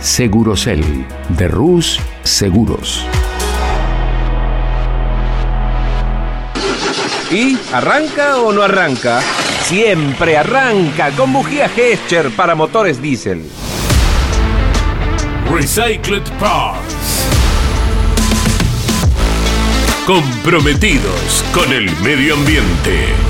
Segurocel de Rus Seguros. ¿Y arranca o no arranca? Siempre arranca con bujía Gescher para motores diésel. Recycled Parts. Comprometidos con el medio ambiente.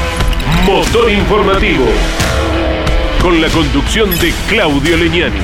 Motor Informativo. Con la conducción de Claudio Leñani.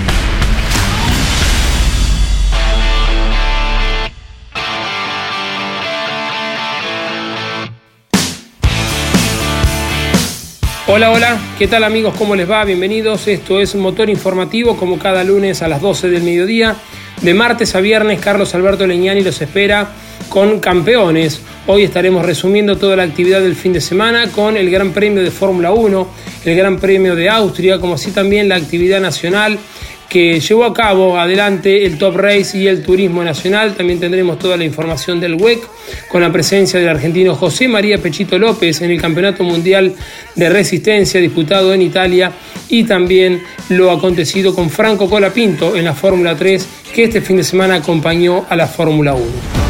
Hola, hola, ¿qué tal amigos? ¿Cómo les va? Bienvenidos. Esto es Motor Informativo, como cada lunes a las 12 del mediodía. De martes a viernes, Carlos Alberto Leñani los espera con campeones. Hoy estaremos resumiendo toda la actividad del fin de semana con el Gran Premio de Fórmula 1, el Gran Premio de Austria, como así también la actividad nacional que llevó a cabo adelante el Top Race y el Turismo Nacional. También tendremos toda la información del WEC con la presencia del argentino José María Pechito López en el Campeonato Mundial de Resistencia disputado en Italia y también lo acontecido con Franco Colapinto en la Fórmula 3 que este fin de semana acompañó a la Fórmula 1.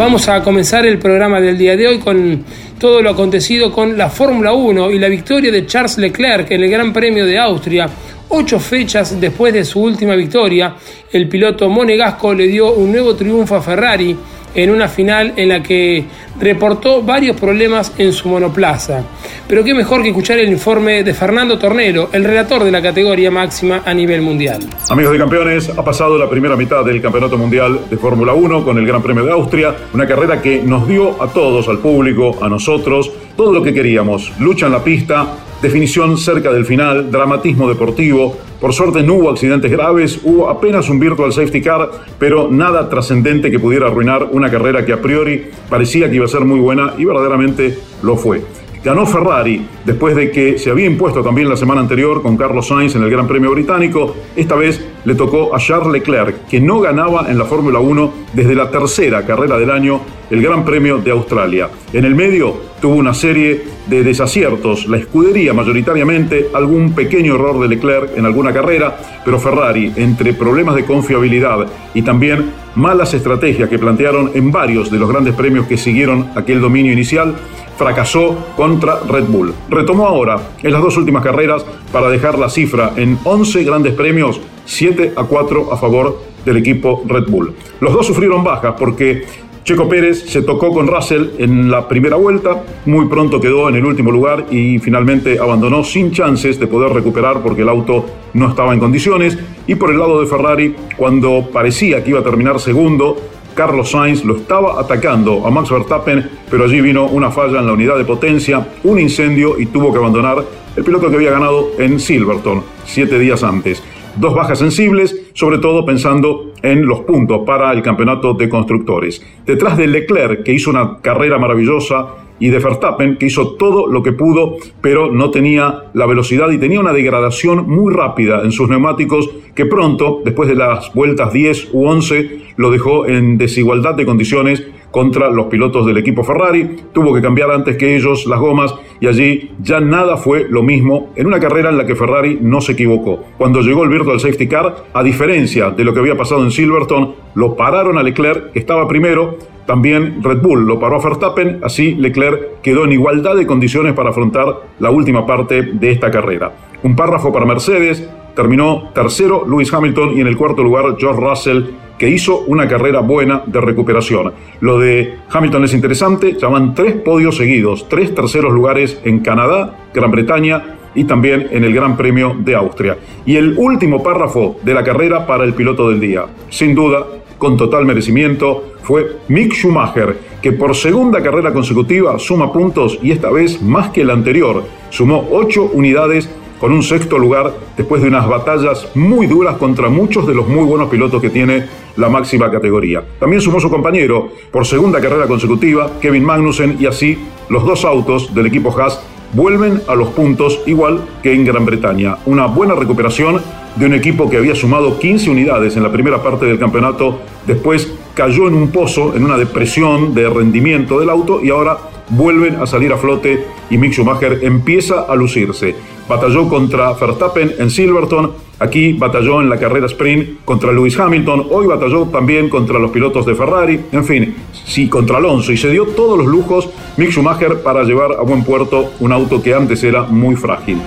Vamos a comenzar el programa del día de hoy con todo lo acontecido con la Fórmula 1 y la victoria de Charles Leclerc en el Gran Premio de Austria Ocho fechas después de su última victoria, el piloto monegasco le dio un nuevo triunfo a Ferrari en una final en la que reportó varios problemas en su monoplaza. Pero qué mejor que escuchar el informe de Fernando Tornero, el relator de la categoría máxima a nivel mundial. Amigos de campeones, ha pasado la primera mitad del Campeonato Mundial de Fórmula 1 con el Gran Premio de Austria, una carrera que nos dio a todos, al público, a nosotros, todo lo que queríamos. Lucha en la pista, definición cerca del final, dramatismo deportivo. Por suerte no hubo accidentes graves, hubo apenas un virtual safety car, pero nada trascendente que pudiera arruinar una carrera que a priori parecía que iba a ser muy buena y verdaderamente lo fue. Ganó Ferrari después de que se había impuesto también la semana anterior con Carlos Sainz en el Gran Premio Británico. Esta vez le tocó a Charles Leclerc, que no ganaba en la Fórmula 1 desde la tercera carrera del año, el Gran Premio de Australia. En el medio tuvo una serie de desaciertos, la escudería mayoritariamente, algún pequeño error de Leclerc en alguna carrera, pero Ferrari, entre problemas de confiabilidad y también malas estrategias que plantearon en varios de los grandes premios que siguieron aquel dominio inicial, fracasó contra Red Bull. Retomó ahora en las dos últimas carreras para dejar la cifra en 11 grandes premios, 7 a 4 a favor del equipo Red Bull. Los dos sufrieron bajas porque Checo Pérez se tocó con Russell en la primera vuelta, muy pronto quedó en el último lugar y finalmente abandonó sin chances de poder recuperar porque el auto no estaba en condiciones. Y por el lado de Ferrari, cuando parecía que iba a terminar segundo, Carlos Sainz lo estaba atacando a Max Verstappen, pero allí vino una falla en la unidad de potencia, un incendio y tuvo que abandonar el piloto que había ganado en Silverton siete días antes. Dos bajas sensibles, sobre todo pensando en los puntos para el campeonato de constructores. Detrás de Leclerc, que hizo una carrera maravillosa, y de Verstappen, que hizo todo lo que pudo, pero no tenía la velocidad y tenía una degradación muy rápida en sus neumáticos que pronto, después de las vueltas 10 u 11, lo dejó en desigualdad de condiciones contra los pilotos del equipo Ferrari, tuvo que cambiar antes que ellos las gomas y allí ya nada fue lo mismo en una carrera en la que Ferrari no se equivocó. Cuando llegó el Virtual Safety Car, a diferencia de lo que había pasado en Silverstone, lo pararon a Leclerc, que estaba primero, también Red Bull lo paró a Verstappen, así Leclerc quedó en igualdad de condiciones para afrontar la última parte de esta carrera. Un párrafo para Mercedes, terminó tercero Lewis Hamilton y en el cuarto lugar George Russell, que hizo una carrera buena de recuperación. Lo de Hamilton es interesante, llaman tres podios seguidos, tres terceros lugares en Canadá, Gran Bretaña y también en el Gran Premio de Austria. Y el último párrafo de la carrera para el piloto del día, sin duda, con total merecimiento, fue Mick Schumacher, que por segunda carrera consecutiva suma puntos y esta vez más que el anterior, sumó ocho unidades con un sexto lugar después de unas batallas muy duras contra muchos de los muy buenos pilotos que tiene la máxima categoría. También sumó su compañero por segunda carrera consecutiva, Kevin Magnussen, y así los dos autos del equipo Haas vuelven a los puntos igual que en Gran Bretaña. Una buena recuperación de un equipo que había sumado 15 unidades en la primera parte del campeonato, después cayó en un pozo, en una depresión de rendimiento del auto y ahora vuelven a salir a flote y Mick Schumacher empieza a lucirse. Batalló contra Verstappen en Silverton, aquí batalló en la carrera sprint contra Lewis Hamilton, hoy batalló también contra los pilotos de Ferrari, en fin, sí, contra Alonso y se dio todos los lujos Mick Schumacher para llevar a buen puerto un auto que antes era muy frágil.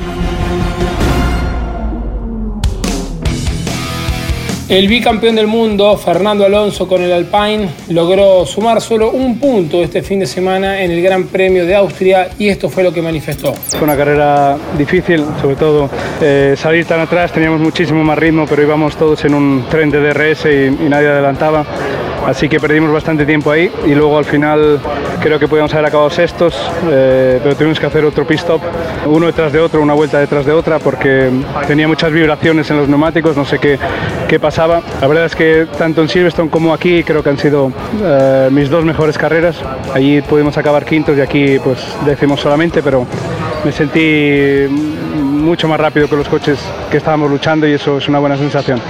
El bicampeón del mundo, Fernando Alonso con el Alpine, logró sumar solo un punto este fin de semana en el Gran Premio de Austria y esto fue lo que manifestó. Fue una carrera difícil, sobre todo eh, salir tan atrás, teníamos muchísimo más ritmo, pero íbamos todos en un tren de DRS y, y nadie adelantaba. Así que perdimos bastante tiempo ahí y luego al final creo que podíamos haber acabado sextos, eh, pero tuvimos que hacer otro pit stop, uno detrás de otro, una vuelta detrás de otra, porque tenía muchas vibraciones en los neumáticos, no sé qué, qué pasaba. La verdad es que tanto en Silverstone como aquí creo que han sido eh, mis dos mejores carreras. Allí pudimos acabar quintos y aquí pues décimos solamente, pero me sentí mucho más rápido que los coches que estábamos luchando y eso es una buena sensación.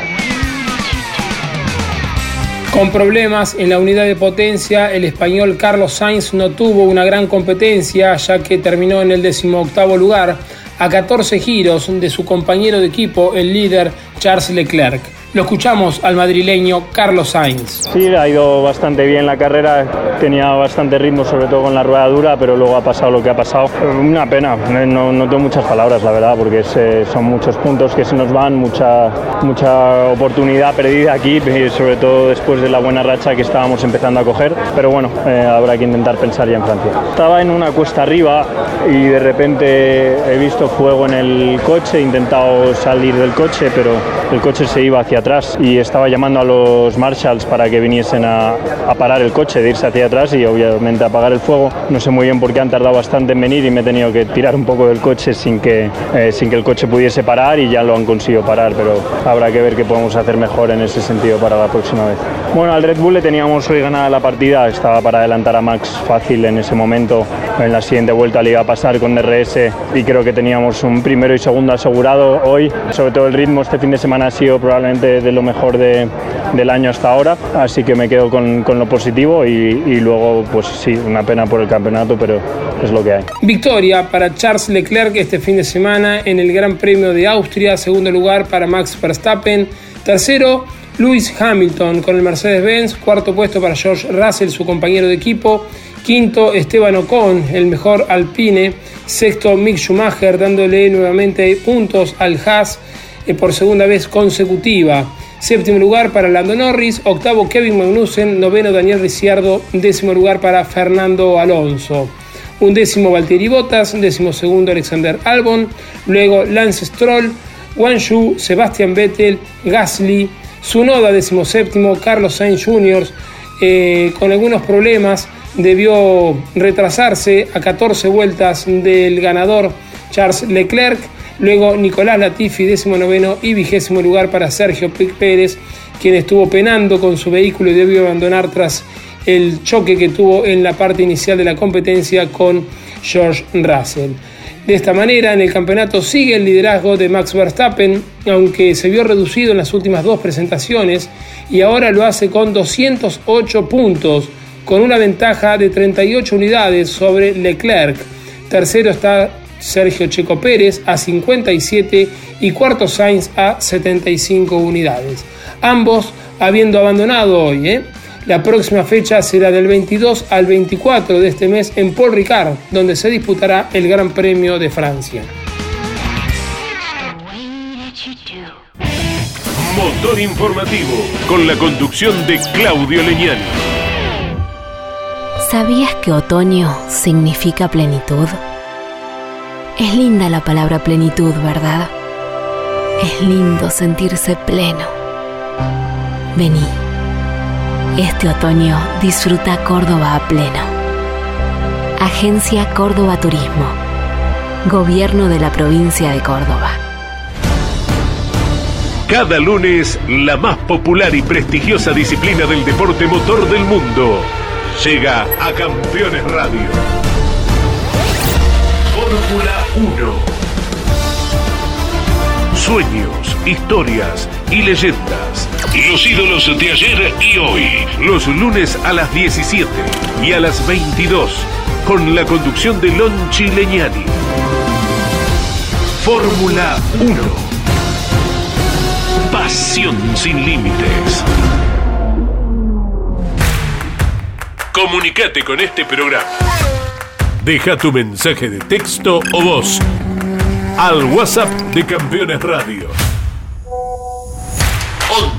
Con problemas en la unidad de potencia, el español Carlos Sainz no tuvo una gran competencia ya que terminó en el decimoctavo lugar a 14 giros de su compañero de equipo, el líder Charles Leclerc. Lo escuchamos al madrileño Carlos Sainz. Sí, ha ido bastante bien la carrera, tenía bastante ritmo, sobre todo con la rueda dura, pero luego ha pasado lo que ha pasado. Una pena, no, no tengo muchas palabras, la verdad, porque eh, son muchos puntos que se nos van, mucha, mucha oportunidad perdida aquí, sobre todo después de la buena racha que estábamos empezando a coger. Pero bueno, eh, habrá que intentar pensar ya en Francia. Estaba en una cuesta arriba y de repente he visto fuego en el coche, he intentado salir del coche, pero el coche se iba hacia y estaba llamando a los marshals para que viniesen a, a, parar el coche, de irse hacia atrás y obviamente apagar el fuego. No sé muy bien por qué han tardado bastante en venir y me he tenido que tirar un poco del coche sin que, eh, sin que el coche pudiese parar y ya lo han conseguido parar, pero habrá que ver qué podemos hacer mejor en ese sentido para la próxima vez. Bueno, al Red Bull le teníamos hoy ganada la partida, estaba para adelantar a Max fácil en ese momento. En la siguiente vuelta le iba a pasar con DRS y creo que teníamos un primero y segundo asegurado hoy. Sobre todo el ritmo este fin de semana ha sido probablemente de lo mejor de, del año hasta ahora, así que me quedo con, con lo positivo y, y, luego, pues sí, una pena por el campeonato, pero es lo que hay. Victoria para Charles Leclerc este fin de semana en el Gran Premio de Austria, segundo lugar para Max Verstappen, tercero Lewis Hamilton con el Mercedes-Benz, cuarto puesto para George Russell, su compañero de equipo, quinto Esteban Ocon, el mejor Alpine, sexto Mick Schumacher dándole nuevamente puntos al Haas eh, por segunda vez consecutiva. Séptimo lugar para Lando Norris, octavo Kevin Magnussen, noveno Daniel Ricciardo, décimo lugar para Fernando Alonso. Un décimo Valtteri Bottas, décimo segundo Alexander Albon, luego Lance Stroll, Wang Yu, Sebastian Vettel, Gasly, Sunoda décimo séptimo, Carlos Sainz Jr. Eh, con algunos problemas debió retrasarse a 14 vueltas del ganador Charles Leclerc. Luego Nicolás Latifi, décimo noveno y vigésimo lugar para Sergio Pérez, quien estuvo penando con su vehículo y debió abandonar tras el choque que tuvo en la parte inicial de la competencia con George Russell. De esta manera, en el campeonato sigue el liderazgo de Max Verstappen, aunque se vio reducido en las últimas dos presentaciones y ahora lo hace con 208 puntos, con una ventaja de 38 unidades sobre Leclerc. Tercero está Sergio Checo Pérez a 57 y cuarto Sainz a 75 unidades. Ambos habiendo abandonado hoy. ¿eh? La próxima fecha será del 22 al 24 de este mes en Paul Ricard, donde se disputará el Gran Premio de Francia. Motor informativo con la conducción de Claudio Leñani. ¿Sabías que otoño significa plenitud? Es linda la palabra plenitud, ¿verdad? Es lindo sentirse pleno. Vení. Este otoño disfruta Córdoba a pleno. Agencia Córdoba Turismo. Gobierno de la provincia de Córdoba. Cada lunes, la más popular y prestigiosa disciplina del deporte motor del mundo llega a Campeones Radio. Fórmula 1. Sueños, historias y leyendas. Los ídolos de ayer y hoy. Los lunes a las 17 y a las 22. Con la conducción de Lon Chileñani. Fórmula 1. Pasión sin límites. Comunicate con este programa. Deja tu mensaje de texto o voz al WhatsApp de Campeones Radio.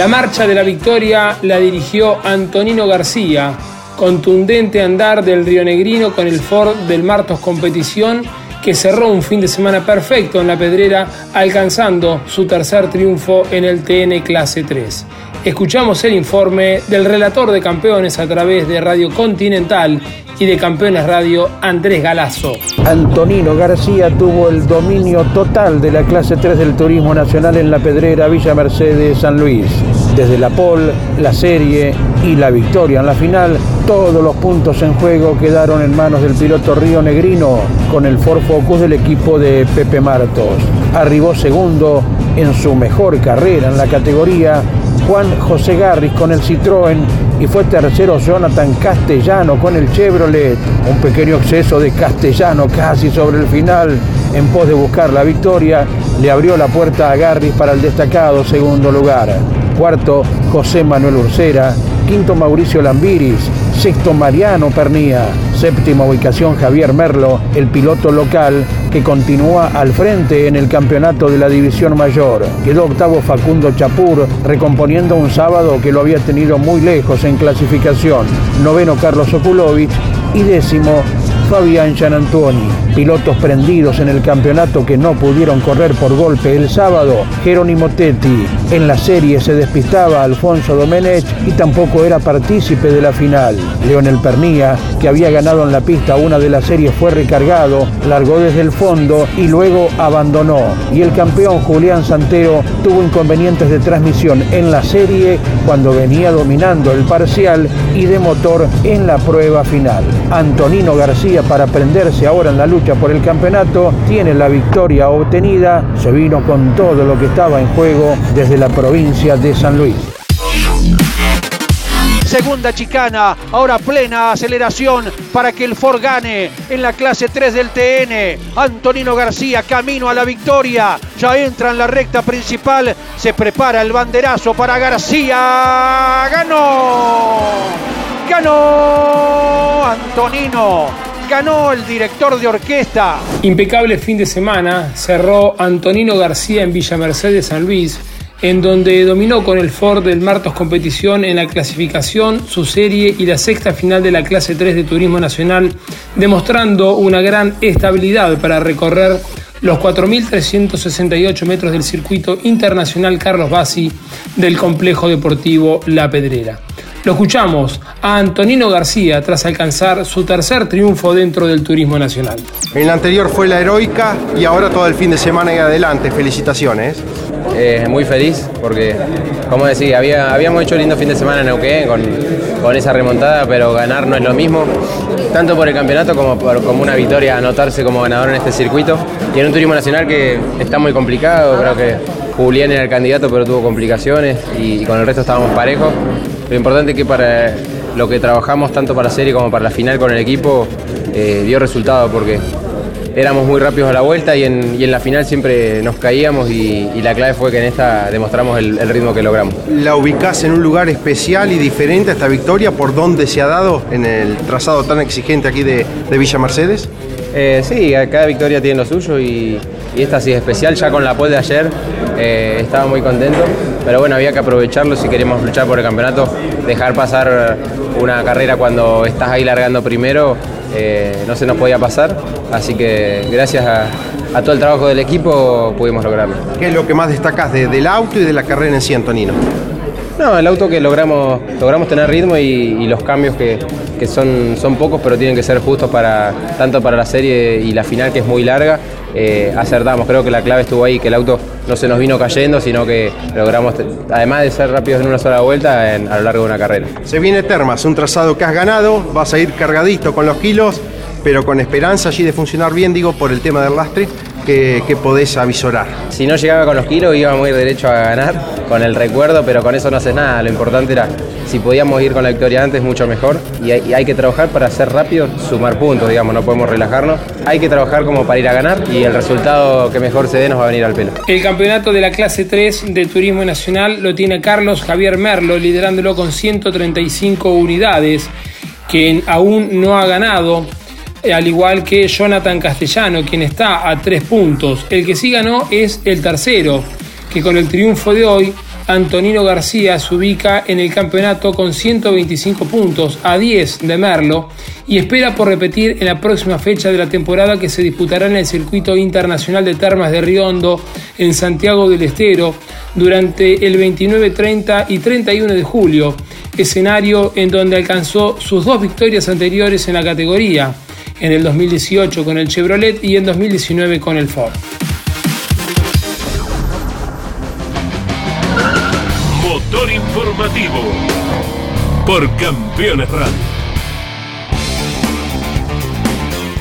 La marcha de la victoria la dirigió Antonino García, contundente andar del Río Negrino con el Ford del Martos Competición que cerró un fin de semana perfecto en la pedrera alcanzando su tercer triunfo en el TN Clase 3. Escuchamos el informe del relator de campeones a través de Radio Continental y de Campeones Radio Andrés Galazo. Antonino García tuvo el dominio total de la clase 3 del Turismo Nacional en la Pedrera Villa Mercedes San Luis. Desde la pole, la serie y la victoria en la final, todos los puntos en juego quedaron en manos del piloto Río Negrino con el Ford Focus del equipo de Pepe Martos. Arribó segundo en su mejor carrera en la categoría Juan José Garris con el Citroën y fue tercero Jonathan Castellano con el Chevrolet. Un pequeño exceso de Castellano casi sobre el final en pos de buscar la victoria le abrió la puerta a Garris para el destacado segundo lugar. Cuarto, José Manuel Ursera. Quinto, Mauricio Lambiris. Sexto, Mariano Pernía. Séptima ubicación, Javier Merlo, el piloto local que continúa al frente en el campeonato de la División Mayor. Quedó octavo Facundo Chapur, recomponiendo un sábado que lo había tenido muy lejos en clasificación. Noveno Carlos Okulovich y décimo Fabián Gianantuoni. Pilotos prendidos en el campeonato que no pudieron correr por golpe el sábado. Jerónimo Tetti. En la serie se despistaba Alfonso Domenech y tampoco era partícipe de la final. Leonel Pernía, que había ganado en la pista una de las series, fue recargado, largó desde el fondo y luego abandonó. Y el campeón Julián Santero tuvo inconvenientes de transmisión en la serie cuando venía dominando el parcial y de motor en la prueba final. Antonino García para prenderse ahora en la lucha por el campeonato, tiene la victoria obtenida, se vino con todo lo que estaba en juego desde la provincia de San Luis. Segunda chicana, ahora plena aceleración para que el Ford gane en la clase 3 del TN. Antonino García camino a la victoria. Ya entra en la recta principal. Se prepara el banderazo para García. ¡Ganó! ¡Ganó! Antonino ganó el director de orquesta. Impecable fin de semana cerró Antonino García en Villa Mercedes San Luis, en donde dominó con el Ford del Martos Competición en la clasificación, su serie y la sexta final de la clase 3 de Turismo Nacional, demostrando una gran estabilidad para recorrer los 4.368 metros del circuito internacional Carlos Bassi del complejo deportivo La Pedrera. Lo escuchamos a Antonino García tras alcanzar su tercer triunfo dentro del turismo nacional. En la anterior fue la heroica y ahora todo el fin de semana y adelante. Felicitaciones. Eh, muy feliz porque, como decía, había, habíamos hecho un lindo fin de semana en Neuquén con, con esa remontada, pero ganar no es lo mismo, tanto por el campeonato como por como una victoria, anotarse como ganador en este circuito. Y en un turismo nacional que está muy complicado, creo que Julián era el candidato, pero tuvo complicaciones y, con el resto estábamos parejos. Lo importante es que para lo que trabajamos tanto para la serie como para la final con el equipo eh, dio resultado porque éramos muy rápidos a la vuelta y en, la final siempre nos caíamos y, la clave fue que en esta demostramos el, ritmo que logramos. ¿La ubicás en un lugar especial y diferente a esta victoria por dónde se ha dado en el trazado tan exigente aquí de, Villa Mercedes? Eh, sí, cada victoria tiene lo suyo y, esta sí es especial. Ya con la pole de ayer eh, estaba muy contento, pero bueno, había que aprovecharlo si queríamos luchar por el campeonato, dejar pasar una carrera cuando estás ahí largando primero eh, no se nos podía pasar, así que gracias a, todo el trabajo del equipo pudimos lograrlo. ¿Qué es lo que más destacás del auto y de la carrera en sí, Antonino? No, el auto que logramos, logramos tener ritmo y, los cambios que, son, son pocos, pero tienen que ser justos para, tanto para la serie y la final, que es muy larga, eh, acertamos. Creo que la clave estuvo ahí, que el auto no se nos vino cayendo, sino que logramos, además de ser rápidos en una sola vuelta, a lo largo de una carrera. Se viene Termas, un trazado que has ganado, vas a ir cargadito con los kilos, pero con esperanza allí de funcionar bien, digo, por el tema del lastre que, podés avisorar. Si no llegaba con los kilos íbamos a ir derecho a ganar con el recuerdo, pero con eso no haces nada. Lo importante era, si podíamos ir con la victoria antes, mucho mejor. Y hay, que trabajar para ser rápido, sumar puntos, digamos, no podemos relajarnos. Hay que trabajar como para ir a ganar y el resultado que mejor se dé nos va a venir al pelo. El campeonato de la clase 3 de Turismo Nacional lo tiene Carlos Javier Merlo, liderándolo con 135 unidades, que aún no ha ganado al igual que Jonathan Castellano, quien está a tres puntos. El que sí ganó es el tercero, que con el triunfo de hoy, Antonino García se ubica en el campeonato con 125 puntos, a 10 de Merlo, y espera por repetir en la próxima fecha de la temporada que se disputará en el Circuito Internacional de Termas de Riondo, en Santiago del Estero, durante el 29, 30 y 31 de julio, escenario en donde alcanzó sus dos victorias anteriores en la categoría en el 2018 con el Chevrolet y en 2019 con el Ford. Motor informativo por Campeones Radio.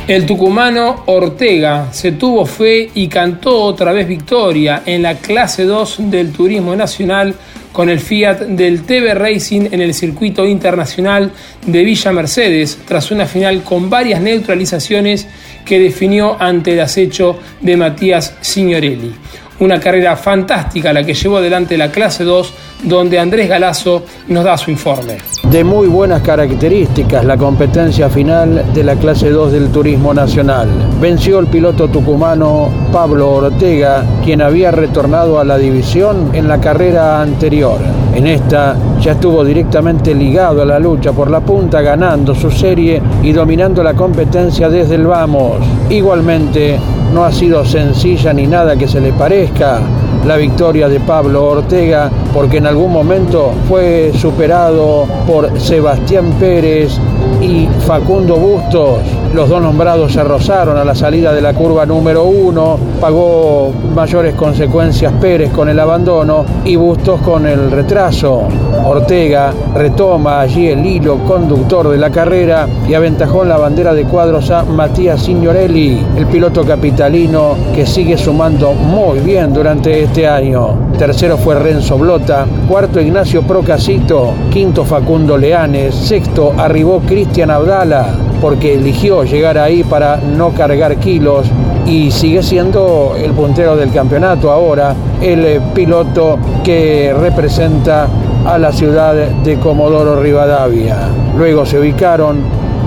El tucumano Ortega se tuvo fe y cantó otra vez victoria en la clase 2 del Turismo Nacional con el Fiat del TV Racing en el circuito internacional de Villa Mercedes, tras una final con varias neutralizaciones que definió ante el acecho de Matías Signorelli. Una carrera fantástica la que llevó adelante la clase 2, donde Andrés Galazo nos da su informe. De muy buenas características la competencia final de la clase 2 del Turismo Nacional. Venció el piloto tucumano Pablo Ortega, quien había retornado a la división en la carrera anterior. En esta ya estuvo directamente ligado a la lucha por la punta, ganando su serie y dominando la competencia desde el vamos. Igualmente, no ha sido sencilla ni nada que se le parezca la victoria de Pablo Ortega porque en algún momento fue superado por Sebastián Pérez y Facundo Bustos. Los dos nombrados se rozaron a la salida de la curva número uno, pagó mayores consecuencias Pérez con el abandono y Bustos con el retraso. Ortega retoma allí el hilo conductor de la carrera y aventajó en la bandera de cuadros a Matías Signorelli, el piloto capitalino que sigue sumando muy bien durante este año. Tercero fue Renzo Blota, cuarto Ignacio Procasito, quinto Facundo Leanes, sexto arribó Cristian Abdala, porque eligió llegar ahí para no cargar kilos y sigue siendo el puntero del campeonato ahora, el eh, piloto que representa a la ciudad de Comodoro Rivadavia. Luego se ubicaron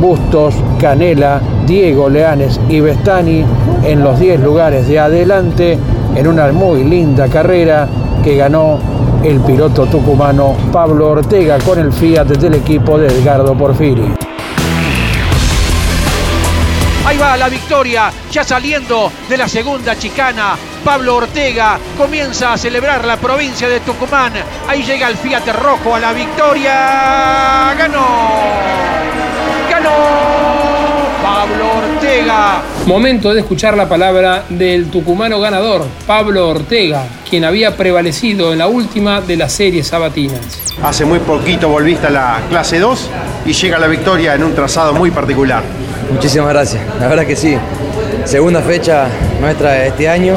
Bustos, Canela, Diego Leanes y Bestani en los 10 lugares de adelante en una muy linda carrera que ganó el piloto tucumano Pablo Ortega con el Fiat del equipo de Edgardo Porfiri. Ahí va la victoria, ya saliendo de la segunda chicana. Pablo Ortega comienza a celebrar la provincia de Tucumán. Ahí llega el Fiat rojo a la victoria. Ganó. Ganó. Pablo Ortega Ortega. Momento de escuchar la palabra del tucumano ganador, Pablo Ortega, quien había prevalecido en la última de las series sabatinas. Hace muy poquito volviste a la clase 2 y llega la victoria en un trazado muy particular. Muchísimas gracias, la verdad que sí. Segunda fecha nuestra este año.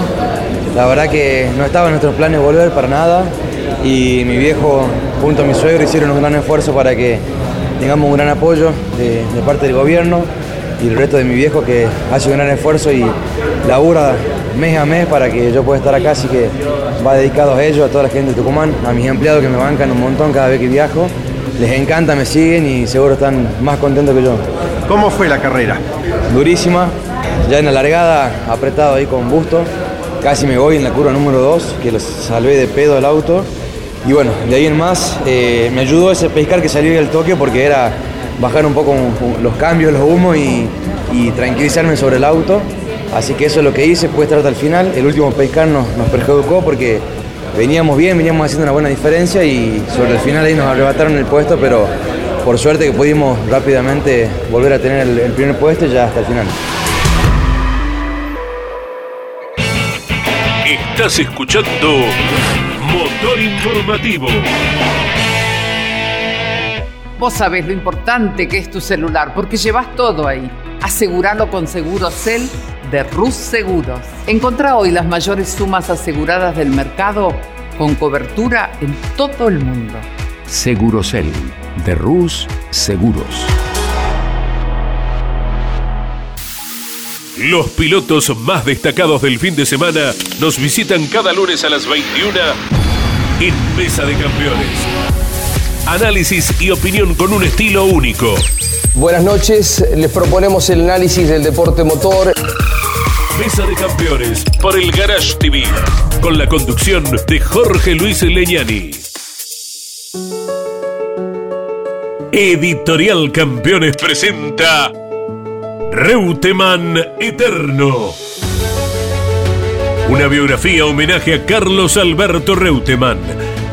La verdad que no estaba en nuestros planes volver para nada y mi viejo junto a mi suegro hicieron un gran esfuerzo para que tengamos un gran apoyo de, de parte del gobierno y el resto de mi viejo que hace un gran esfuerzo y labura mes a mes para que yo pueda estar acá, así que va dedicado a ellos, a toda la gente de Tucumán, a mis empleados que me bancan un montón cada vez que viajo. Les encanta, me siguen y seguro están más contentos que yo. ¿Cómo fue la carrera? Durísima, ya en la largada apretado ahí con busto, casi me voy en la curva número 2, que los salvé de pedo el auto. Y bueno, de ahí en más eh, me ayudó ese pescar que salió del Tokio porque era bajar un poco los cambios, los humos y, tranquilizarme sobre el auto. Así que eso es lo que hice, pude estar hasta el final. El último pescar nos, nos perjudicó porque veníamos bien, veníamos haciendo una buena diferencia y sobre el final ahí nos arrebataron el puesto, pero por suerte que pudimos rápidamente volver a tener el, el primer puesto ya hasta el final. Estás escuchando Motor Informativo. Vos sabés lo importante que es tu celular porque llevas todo ahí. Aseguralo con Seguro Cel de Rus Seguros. Encontrá hoy las mayores sumas aseguradas del mercado con cobertura en todo el mundo. Segurocel de Rus Seguros. Los pilotos más destacados del fin de semana nos visitan cada lunes a las 21 en Mesa de Campeones. Análisis y opinión con un estilo único. Buenas noches, les proponemos el análisis del deporte motor. Mesa de Campeones por el Garage TV, con la conducción de Jorge Luis Leñani. Editorial Campeones presenta Reutemann Eterno. Una biografía homenaje a Carlos Alberto Reutemann,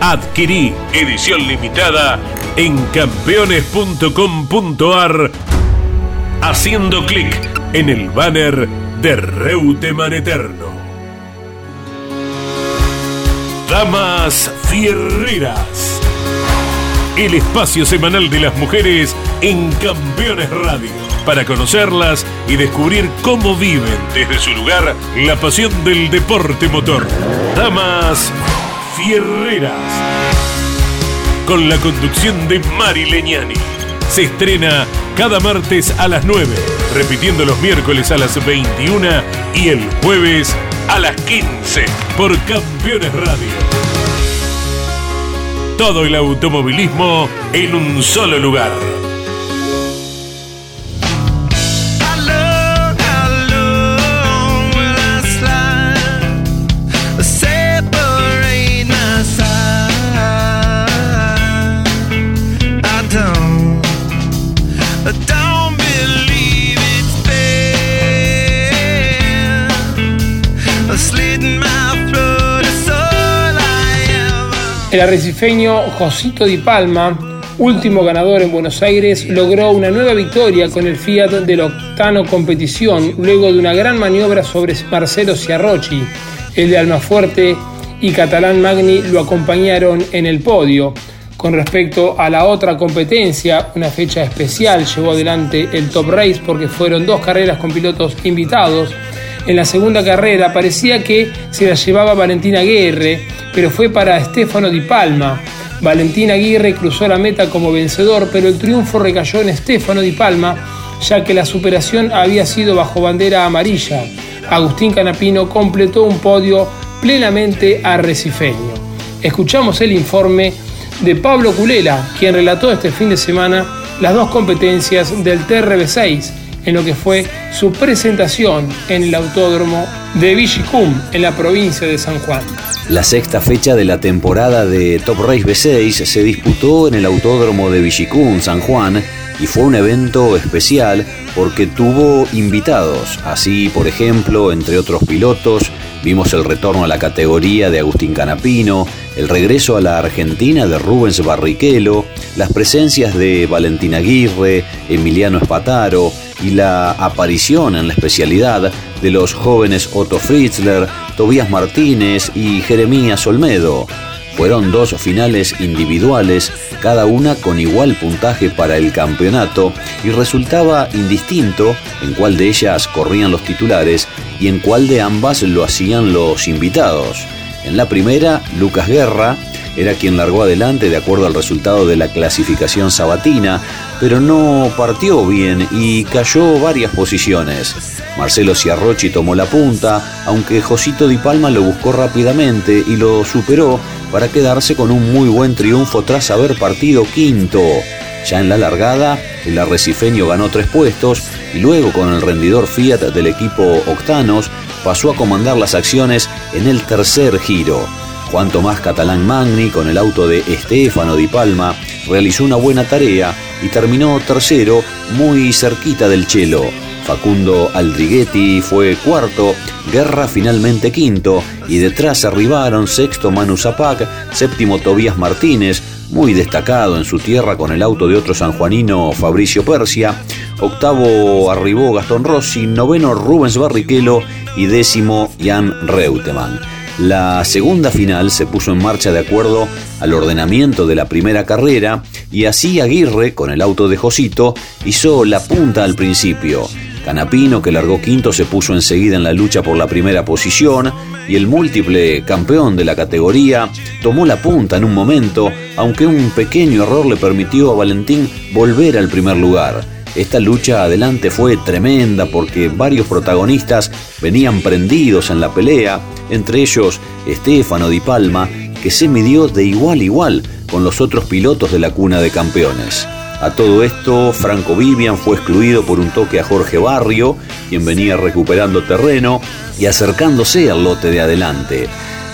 Adquirí edición limitada en campeones.com.ar haciendo clic en el banner de Reutemann Eterno. Damas Fierreras. El espacio semanal de las mujeres en Campeones Radio. Para conocerlas y descubrir cómo viven desde su lugar la pasión del deporte motor. Damas Con la conducción de Mari Leñani. Se estrena cada martes a las 9, repitiendo los miércoles a las 21 y el jueves a las 15 por Campeones Radio. Todo el automovilismo en un solo lugar. El arrecifeño Josito Di Palma, último ganador en Buenos Aires, logró una nueva victoria con el Fiat del Octano Competición luego de una gran maniobra sobre Marcelo Ciarrochi. El de Almafuerte y Catalán Magni lo acompañaron en el podio. Con respecto a la otra competencia, una fecha especial llevó adelante el Top Race porque fueron dos carreras con pilotos invitados. En la segunda carrera parecía que se la llevaba Valentina Aguirre, pero fue para Stefano Di Palma. Valentín Aguirre cruzó la meta como vencedor, pero el triunfo recayó en Stefano Di Palma, ya que la superación había sido bajo bandera amarilla. Agustín Canapino completó un podio plenamente arrecifeño. Escuchamos el informe de Pablo Culela, quien relató este fin de semana las dos competencias del TRB6 en lo que fue su presentación en el autódromo de Villicum, en la provincia de San Juan. La sexta fecha de la temporada de Top Race B6 se disputó en el autódromo de Villicum, San Juan, y fue un evento especial porque tuvo invitados. Así, por ejemplo, entre otros pilotos, vimos el retorno a la categoría de Agustín Canapino, el regreso a la Argentina de Rubens Barrichello, las presencias de Valentín Aguirre, Emiliano Espataro y la aparición en la especialidad de los jóvenes Otto Fritzler, Tobías Martínez y Jeremías Olmedo. Fueron dos finales individuales, cada una con igual puntaje para el campeonato, y resultaba indistinto en cuál de ellas corrían los titulares y en cuál de ambas lo hacían los invitados. En la primera, Lucas Guerra era quien largó adelante de acuerdo al resultado de la clasificación sabatina, pero no partió bien y cayó varias posiciones. Marcelo Ciarrochi tomó la punta, aunque Josito Di Palma lo buscó rápidamente y lo superó para quedarse con un muy buen triunfo tras haber partido quinto. Ya en la largada, el arrecifeño ganó tres puestos y luego con el rendidor Fiat del equipo Octanos pasó a comandar las acciones en el tercer giro. Juan Tomás Catalán Magni, con el auto de Estefano Di Palma, realizó una buena tarea y terminó tercero muy cerquita del Chelo. Facundo Aldriguetti fue cuarto, Guerra finalmente quinto y detrás arribaron sexto Manu Zapac, séptimo Tobías Martínez, muy destacado en su tierra con el auto de otro sanjuanino Fabricio Persia, octavo arribó Gastón Rossi, noveno Rubens Barrichello y décimo Jan Reutemann. La segunda final se puso en marcha de acuerdo al ordenamiento de la primera carrera y así Aguirre, con el auto de Josito, hizo la punta al principio. Canapino, que largó quinto, se puso enseguida en la lucha por la primera posición y el múltiple campeón de la categoría tomó la punta en un momento, aunque un pequeño error le permitió a Valentín volver al primer lugar. Esta lucha adelante fue tremenda porque varios protagonistas venían prendidos en la pelea, entre ellos Estefano Di Palma, que se midió de igual a igual con los otros pilotos de la cuna de campeones. A todo esto, Franco Vivian fue excluido por un toque a Jorge Barrio, quien venía recuperando terreno y acercándose al lote de adelante.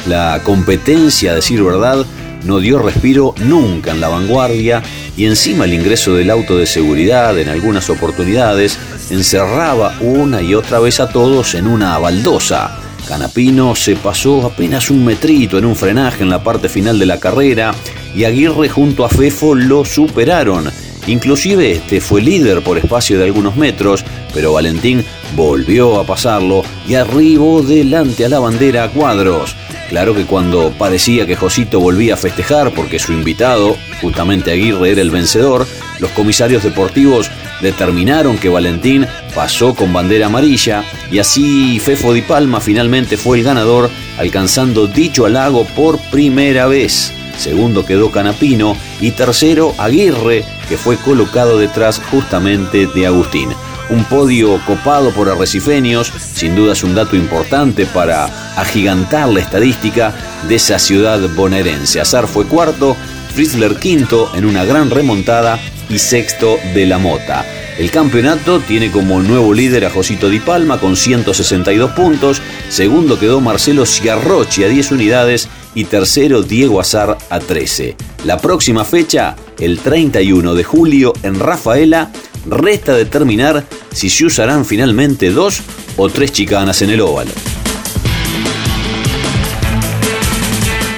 La competencia, a decir verdad, no dio respiro nunca en la vanguardia y encima el ingreso del auto de seguridad en algunas oportunidades encerraba una y otra vez a todos en una baldosa. Canapino se pasó apenas un metrito en un frenaje en la parte final de la carrera y Aguirre junto a Fefo lo superaron Inclusive este fue líder por espacio de algunos metros, pero Valentín volvió a pasarlo y arribó delante a la bandera a cuadros. Claro que cuando parecía que Josito volvía a festejar porque su invitado, justamente Aguirre, era el vencedor, los comisarios deportivos determinaron que Valentín pasó con bandera amarilla y así Fefo Di Palma finalmente fue el ganador, alcanzando dicho halago por primera vez. Segundo quedó Canapino y tercero Aguirre, que fue colocado detrás justamente de Agustín. Un podio copado por arrecifeños, sin duda es un dato importante para agigantar la estadística de esa ciudad bonaerense. Azar fue cuarto, Fritzler quinto en una gran remontada y sexto de la Mota. El campeonato tiene como nuevo líder a Josito Di Palma con 162 puntos, segundo quedó Marcelo Ciarrochi a 10 unidades y tercero Diego Azar a 13. La próxima fecha, el 31 de julio en Rafaela, resta determinar si se usarán finalmente dos o tres chicanas en el óvalo.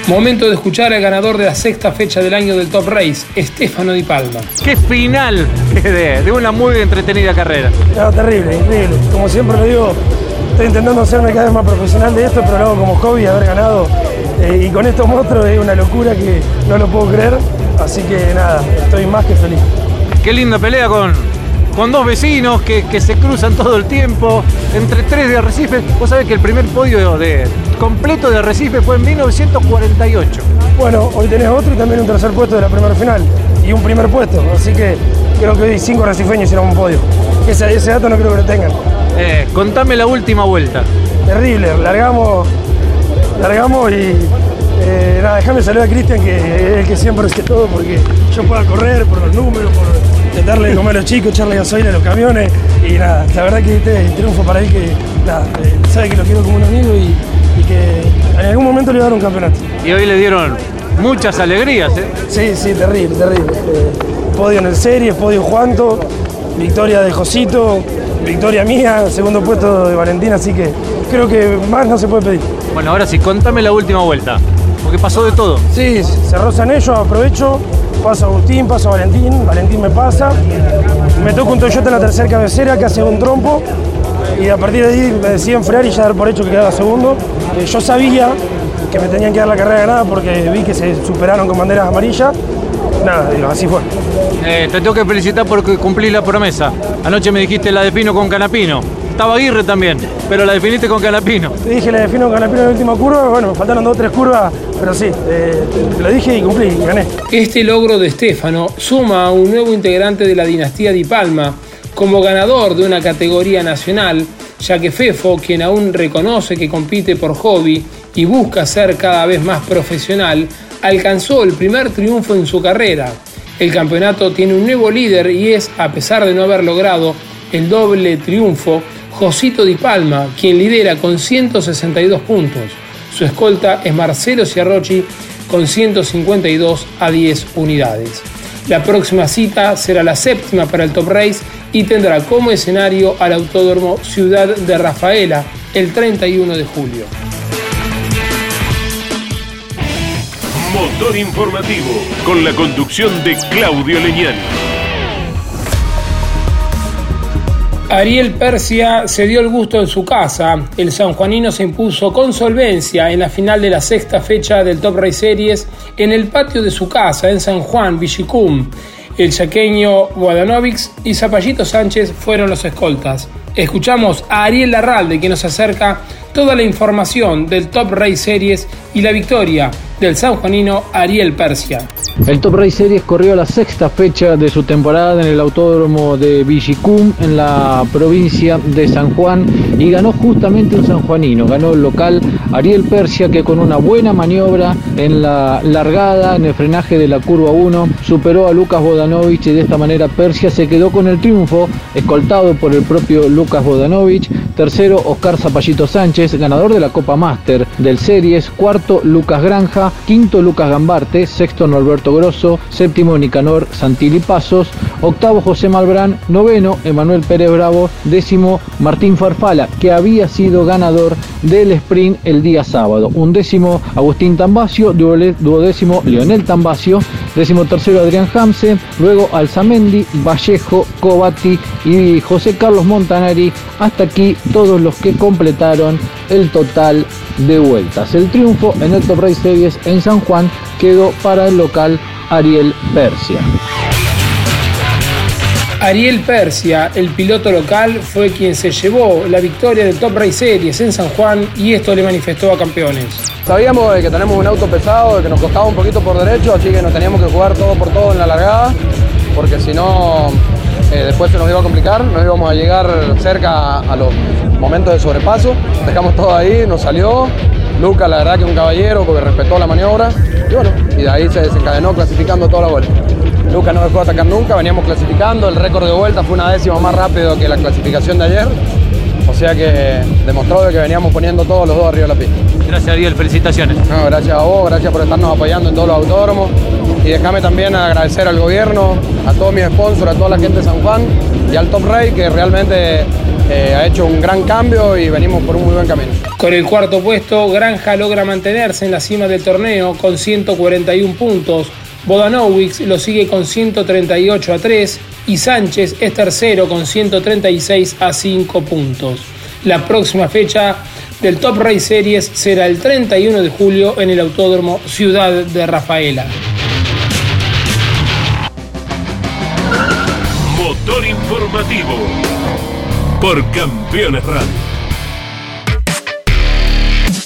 Momento de escuchar al ganador de la sexta fecha del año del Top Race, Estefano Di Palma. Qué final de, de una muy entretenida carrera. No, terrible, increíble. Como siempre lo digo, estoy intentando hacerme cada vez más profesional de esto, pero lo hago como hobby, haber ganado. Eh, y con estos monstruos es una locura que no lo puedo creer. Así que nada, estoy más que feliz. Qué linda pelea con, con dos vecinos que, que, se cruzan todo el tiempo, entre tres de Arrecife. Vos sabés que el primer podio de, completo de Arrecife fue en 1948. Bueno, hoy tenés otro y también un tercer puesto de la primera final y un primer puesto, así que creo que hoy cinco recifeños hicieron un podio. Ese, ese dato no creo que lo tengan. Eh, contame la última vuelta. Terrible, largamos, largamos y eh, nada, déjame saludar a Cristian, que es el que siempre es que todo, porque yo pueda correr por los números, por darle de comer a los chicos, echarle gasolina a los camiones y nada, la verdad que este es triunfo para él que nada, eh, sabe que lo quiero como un amigo y, y que en algún momento le voy a dar un campeonato. Y hoy le dieron muchas alegrías, ¿eh? Sí, sí, terrible, terrible. Eh, podio en el serie, podio Juanto, victoria de Josito, victoria mía, segundo puesto de Valentina, así que creo que más no se puede pedir. Bueno, ahora sí, contame la última vuelta, porque pasó de todo. Sí, se rozan ellos, aprovecho, paso Agustín, paso Valentín, Valentín me pasa, me toca un Toyota en la tercera cabecera que hace un trompo y a partir de ahí me decidí enfriar y ya dar por hecho que quedaba segundo. Eh, yo sabía que me tenían que dar la carrera ganada porque vi que se superaron con banderas amarillas. Nada, así fue. Eh, te tengo que felicitar porque cumplí la promesa. Anoche me dijiste la defino con Canapino. Estaba Aguirre también, pero la definiste con Canapino. Te dije la defino con Canapino en la última curva, bueno, faltaron dos o tres curvas, pero sí, eh, te lo dije y cumplí, y gané. Este logro de Estefano suma a un nuevo integrante de la dinastía Di Palma como ganador de una categoría nacional, ya que Fefo, quien aún reconoce que compite por hobby y busca ser cada vez más profesional, alcanzó el primer triunfo en su carrera. El campeonato tiene un nuevo líder y es, a pesar de no haber logrado el doble triunfo, Josito Di Palma, quien lidera con 162 puntos. Su escolta es Marcelo Ciarrochi con 152 a 10 unidades. La próxima cita será la séptima para el Top Race y tendrá como escenario al Autódromo Ciudad de Rafaela el 31 de julio. Motor informativo con la conducción de Claudio Leñani. Ariel Persia se dio el gusto en su casa. El sanjuanino se impuso con solvencia en la final de la sexta fecha del Top Race Series en el patio de su casa en San Juan, Villicum. El chaqueño Guadanovics y Zapallito Sánchez fueron los escoltas. Escuchamos a Ariel Larralde que nos acerca toda la información del Top Race Series y la victoria del sanjuanino Ariel Persia. El Top Race Series corrió la sexta fecha de su temporada en el autódromo de Villicum en la provincia de San Juan y ganó justamente un sanjuanino, ganó el local Ariel Persia que con una buena maniobra en la largada, en el frenaje de la curva 1, superó a Lucas Bodanovich y de esta manera Persia se quedó con el triunfo, escoltado por el propio Lucas Bodanovich, tercero Oscar Zapallito Sánchez, ganador de la Copa Master del Series, cuarto Lucas Granja, quinto Lucas Gambarte, sexto Norberto Grosso, séptimo Nicanor Santilli Pasos, octavo José Malbrán, noveno Emanuel Pérez Bravo, décimo Martín Farfala, que había sido ganador del sprint el día sábado, undécimo Agustín Tambacio, duodécimo Leonel Tambacio, décimo tercero Adrián Hamse, luego Alzamendi, Vallejo, Cobati y José Carlos Montanari, hasta aquí todos los que completaron el total de vueltas. El triunfo en el Top Race Series en San Juan quedó para el local Ariel Persia. Ariel Persia, el piloto local, fue quien se llevó la victoria del Top Race Series en San Juan y esto le manifestó a campeones. Sabíamos de que tenemos un auto pesado, de que nos costaba un poquito por derecho, así que nos teníamos que jugar todo por todo en la largada, porque si no, eh, después se nos iba a complicar, no íbamos a llegar cerca a los momentos de sobrepaso. Dejamos todo ahí, nos salió. Lucas, la verdad que un caballero porque respetó la maniobra. Y bueno, y de ahí se desencadenó clasificando toda la vuelta. Lucas no dejó de atacar nunca, veníamos clasificando. El récord de vuelta fue una décima más rápido que la clasificación de ayer. O sea que demostró de que veníamos poniendo todos los dos arriba de la pista. Gracias Ariel, felicitaciones. No, gracias a vos, gracias por estarnos apoyando en todos los autódromos. Y déjame también agradecer al gobierno, a todos mis sponsors, a toda la gente de San Juan y al Top Ray que realmente eh, ha hecho un gran cambio y venimos por un muy buen camino. Con el cuarto puesto, Granja logra mantenerse en la cima del torneo con 141 puntos. Bodanowicz lo sigue con 138 a 3 y Sánchez es tercero con 136 a 5 puntos. La próxima fecha del Top Race Series será el 31 de julio en el Autódromo Ciudad de Rafaela. Por Campeones Radio.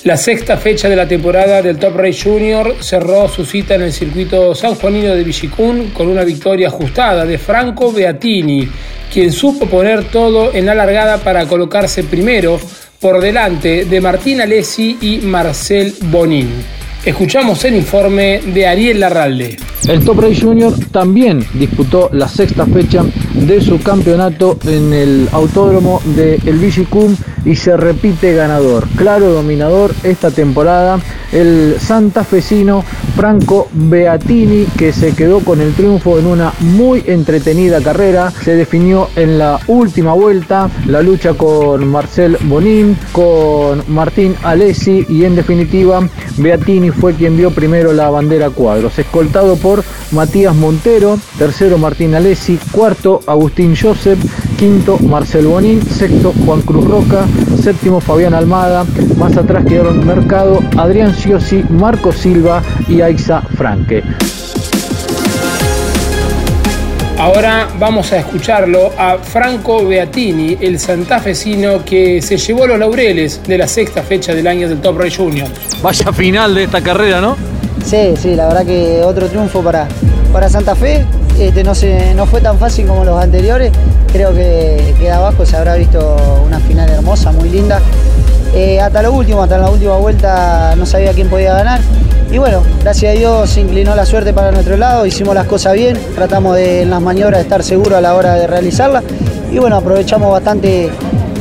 La sexta fecha de la temporada del Top Race Junior cerró su cita en el circuito sanjuanino de Villicún con una victoria ajustada de Franco Beatini, quien supo poner todo en la largada para colocarse primero por delante de Martín Alessi y Marcel Bonin. Escuchamos el informe de Ariel Larralde. El Top Race Junior también disputó la sexta fecha de su campeonato en el autódromo de El Vigicum y se repite ganador. Claro dominador esta temporada el santafesino Franco Beatini que se quedó con el triunfo en una muy entretenida carrera. Se definió en la última vuelta la lucha con Marcel Bonin, con Martín Alessi y en definitiva Beatini fue quien vio primero la bandera cuadros, escoltado por Matías Montero, tercero Martín Alessi, cuarto Agustín Joseph, quinto Marcel Bonin, sexto Juan Cruz Roca, séptimo Fabián Almada, más atrás quedaron Mercado, Adrián Ciosi, Marco Silva y Aixa Franque. Ahora vamos a escucharlo a Franco Beatini, el santafesino que se llevó los laureles de la sexta fecha del año del Top Race Junior. Vaya final de esta carrera, ¿no? Sí, sí, la verdad que otro triunfo para, para Santa Fe. Este, no, se, no fue tan fácil como los anteriores. Creo que, que de abajo se habrá visto una final hermosa, muy linda. Eh, hasta lo último, hasta la última vuelta no sabía quién podía ganar. Y bueno, gracias a Dios se inclinó la suerte para nuestro lado, hicimos las cosas bien, tratamos de en las maniobras de estar seguros a la hora de realizarlas. Y bueno, aprovechamos bastante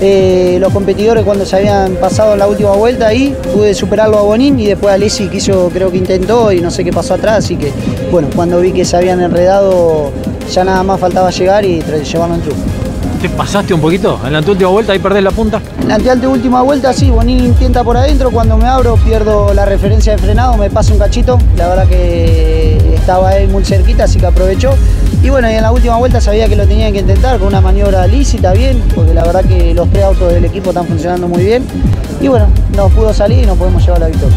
eh, los competidores cuando se habían pasado en la última vuelta ahí, pude superarlo a Bonín y después a Alessi quiso, creo que intentó y no sé qué pasó atrás, así que bueno, cuando vi que se habían enredado ya nada más faltaba llegar y llevarlo en triunfo. ¿Te pasaste un poquito? En la última vuelta ahí perdés la punta. En la última vuelta sí, Bonín intenta por adentro, cuando me abro pierdo la referencia de frenado, me pasa un cachito, la verdad que estaba ahí muy cerquita, así que aprovechó. Y bueno, y en la última vuelta sabía que lo tenían que intentar con una maniobra lícita, bien, porque la verdad que los tres autos del equipo están funcionando muy bien. Y bueno, nos pudo salir y nos podemos llevar la victoria.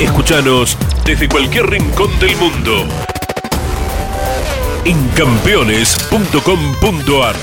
Escúchanos desde cualquier rincón del mundo. En campeones.com.ar.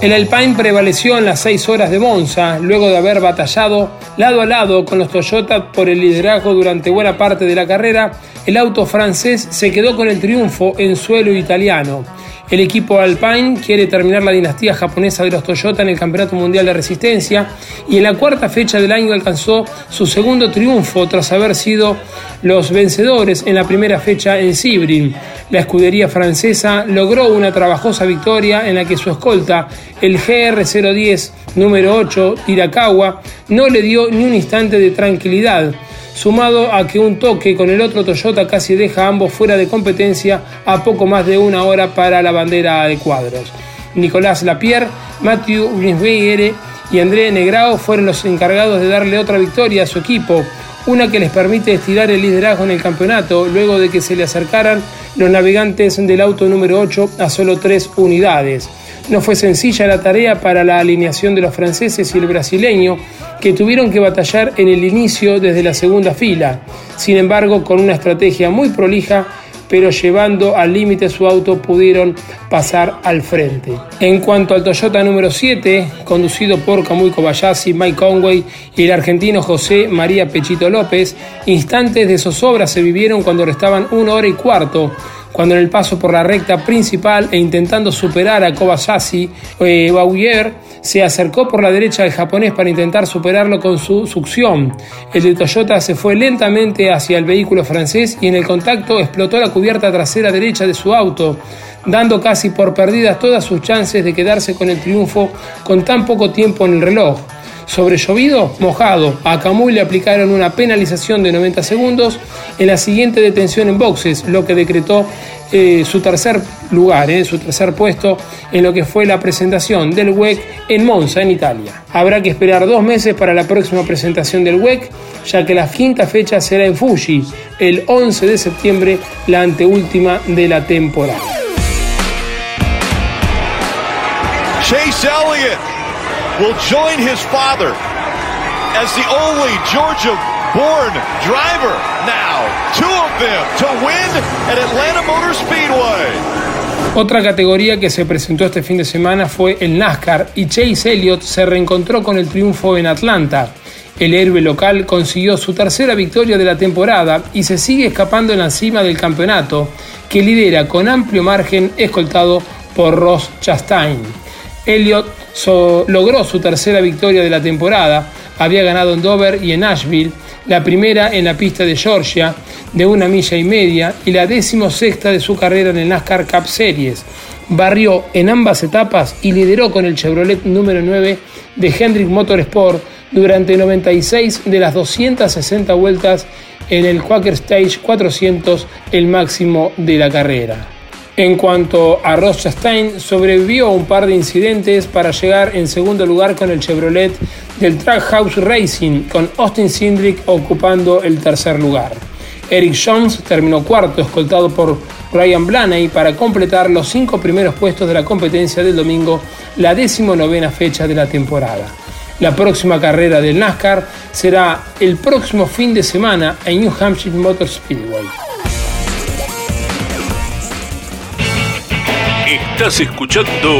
El Alpine prevaleció en las 6 horas de Monza, luego de haber batallado lado a lado con los Toyota por el liderazgo durante buena parte de la carrera. El auto francés se quedó con el triunfo en suelo italiano. El equipo Alpine quiere terminar la dinastía japonesa de los Toyota en el Campeonato Mundial de Resistencia y en la cuarta fecha del año alcanzó su segundo triunfo tras haber sido los vencedores en la primera fecha en Sibrin. La escudería francesa logró una trabajosa victoria en la que su escolta, el GR010 número 8 Tirakawa, no le dio ni un instante de tranquilidad sumado a que un toque con el otro Toyota casi deja a ambos fuera de competencia a poco más de una hora para la bandera de cuadros. Nicolás Lapierre, Matthew Grinsbeyer y André Negrao fueron los encargados de darle otra victoria a su equipo, una que les permite estirar el liderazgo en el campeonato luego de que se le acercaran los navegantes del auto número 8 a solo tres unidades. No fue sencilla la tarea para la alineación de los franceses y el brasileño, que tuvieron que batallar en el inicio desde la segunda fila. Sin embargo, con una estrategia muy prolija, pero llevando al límite su auto pudieron pasar al frente. En cuanto al Toyota número 7, conducido por Kamui Kobayashi, Mike Conway y el argentino José María Pechito López, instantes de zozobra se vivieron cuando restaban una hora y cuarto cuando en el paso por la recta principal e intentando superar a Kobayashi, eh, Bauer se acercó por la derecha del japonés para intentar superarlo con su succión. El de Toyota se fue lentamente hacia el vehículo francés y en el contacto explotó la cubierta trasera derecha de su auto, dando casi por perdidas todas sus chances de quedarse con el triunfo con tan poco tiempo en el reloj. Sobre llovido, mojado. A Camuy le aplicaron una penalización de 90 segundos en la siguiente detención en boxes, lo que decretó eh, su tercer lugar, eh, su tercer puesto en lo que fue la presentación del WEC en Monza, en Italia. Habrá que esperar dos meses para la próxima presentación del WEC, ya que la quinta fecha será en Fuji, el 11 de septiembre, la anteúltima de la temporada. Chase Elliott will join his father as the only Georgia born driver now. Two of them to win at Atlanta Motor Speedway. Otra categoría que se presentó este fin de semana fue el NASCAR y Chase Elliott se reencontró con el triunfo en Atlanta. El héroe local consiguió su tercera victoria de la temporada y se sigue escapando en la cima del campeonato, que lidera con amplio margen escoltado por Ross Chastain. Elliott logró su tercera victoria de la temporada. Había ganado en Dover y en Nashville, la primera en la pista de Georgia de una milla y media y la sexta de su carrera en el NASCAR Cup Series. Barrió en ambas etapas y lideró con el Chevrolet número 9 de Hendrick Motorsport durante 96 de las 260 vueltas en el Quaker Stage 400, el máximo de la carrera. En cuanto a Ross sobrevivió a un par de incidentes para llegar en segundo lugar con el Chevrolet del Trackhouse Racing, con Austin Cindric ocupando el tercer lugar. Eric Jones terminó cuarto, escoltado por Ryan Blaney, para completar los cinco primeros puestos de la competencia del domingo, la decimonovena fecha de la temporada. La próxima carrera del NASCAR será el próximo fin de semana en New Hampshire Motor Speedway. Estás escuchando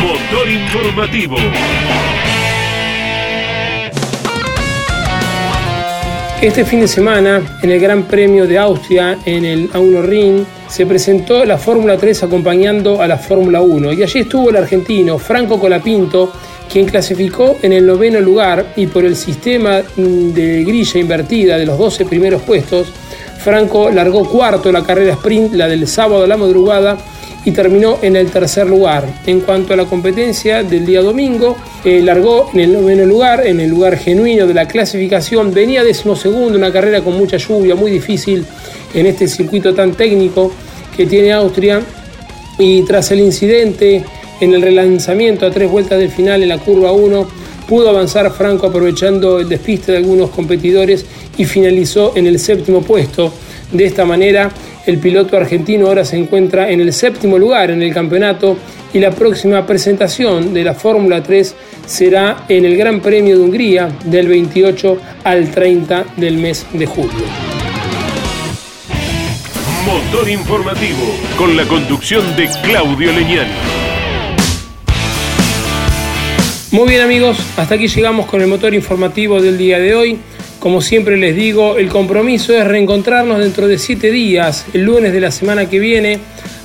Motor Informativo. Este fin de semana, en el Gran Premio de Austria, en el A1 Ring, se presentó la Fórmula 3 acompañando a la Fórmula 1 y allí estuvo el argentino Franco Colapinto, quien clasificó en el noveno lugar y por el sistema de grilla invertida de los 12 primeros puestos, Franco largó cuarto la carrera sprint, la del sábado a la madrugada, y terminó en el tercer lugar. En cuanto a la competencia del día domingo, eh, largó en el noveno lugar, en el lugar genuino de la clasificación, venía decimosegundo, una carrera con mucha lluvia, muy difícil en este circuito tan técnico que tiene Austria y tras el incidente en el relanzamiento a tres vueltas del final en la curva 1, pudo avanzar Franco aprovechando el despiste de algunos competidores y finalizó en el séptimo puesto. De esta manera, el piloto argentino ahora se encuentra en el séptimo lugar en el campeonato y la próxima presentación de la Fórmula 3 será en el Gran Premio de Hungría del 28 al 30 del mes de julio. Motor informativo con la conducción de Claudio Leñani. Muy bien amigos, hasta aquí llegamos con el motor informativo del día de hoy. Como siempre les digo, el compromiso es reencontrarnos dentro de siete días, el lunes de la semana que viene,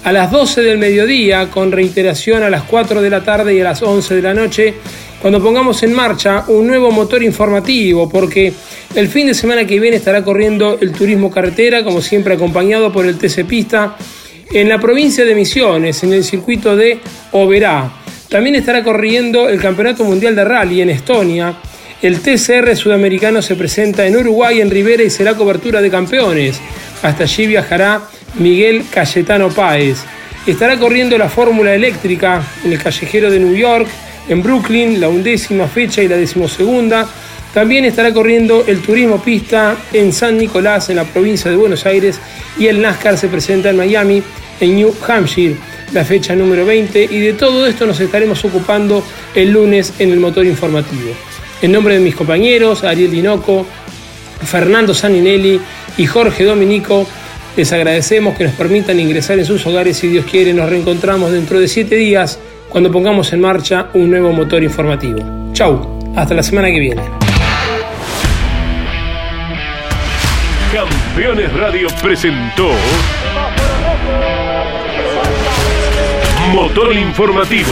a las 12 del mediodía, con reiteración a las 4 de la tarde y a las 11 de la noche, cuando pongamos en marcha un nuevo motor informativo, porque el fin de semana que viene estará corriendo el turismo carretera, como siempre acompañado por el TC Pista, en la provincia de Misiones, en el circuito de Oberá. También estará corriendo el Campeonato Mundial de Rally en Estonia, el TCR sudamericano se presenta en Uruguay, en Rivera y será cobertura de campeones. Hasta allí viajará Miguel Cayetano Páez. Estará corriendo la Fórmula Eléctrica en el callejero de New York, en Brooklyn, la undécima fecha y la decimosegunda. También estará corriendo el Turismo Pista en San Nicolás, en la provincia de Buenos Aires, y el NASCAR se presenta en Miami, en New Hampshire, la fecha número 20. Y de todo esto nos estaremos ocupando el lunes en el motor informativo. En nombre de mis compañeros, Ariel Dinoco, Fernando Saninelli y Jorge Dominico, Les agradecemos que nos permitan ingresar en sus hogares si Dios quiere. Nos reencontramos dentro de siete días cuando pongamos en marcha un nuevo motor informativo. Chau, hasta la semana que viene. Campeones Radio presentó Motor Informativo.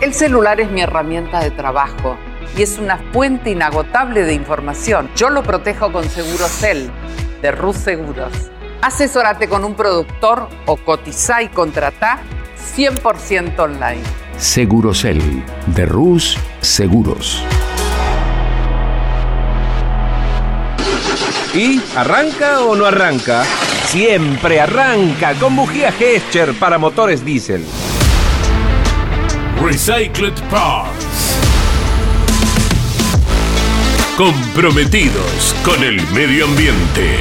El celular es mi herramienta de trabajo y es una fuente inagotable de información. Yo lo protejo con Segurocel de Rus Seguros. Asesórate con un productor o cotiza y contrata 100% online. Segurocel de Rus Seguros. ¿Y arranca o no arranca? Siempre arranca con bujía Gescher para motores diésel. Recycled Parts. Comprometidos con el medio ambiente.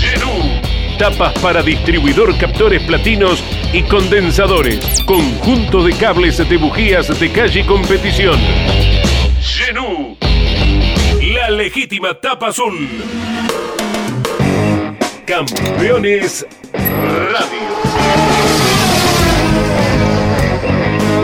Genú. Tapas para distribuidor captores platinos y condensadores. Conjunto de cables de bujías de calle competición. Genú. La legítima tapa azul. Campeones Radio.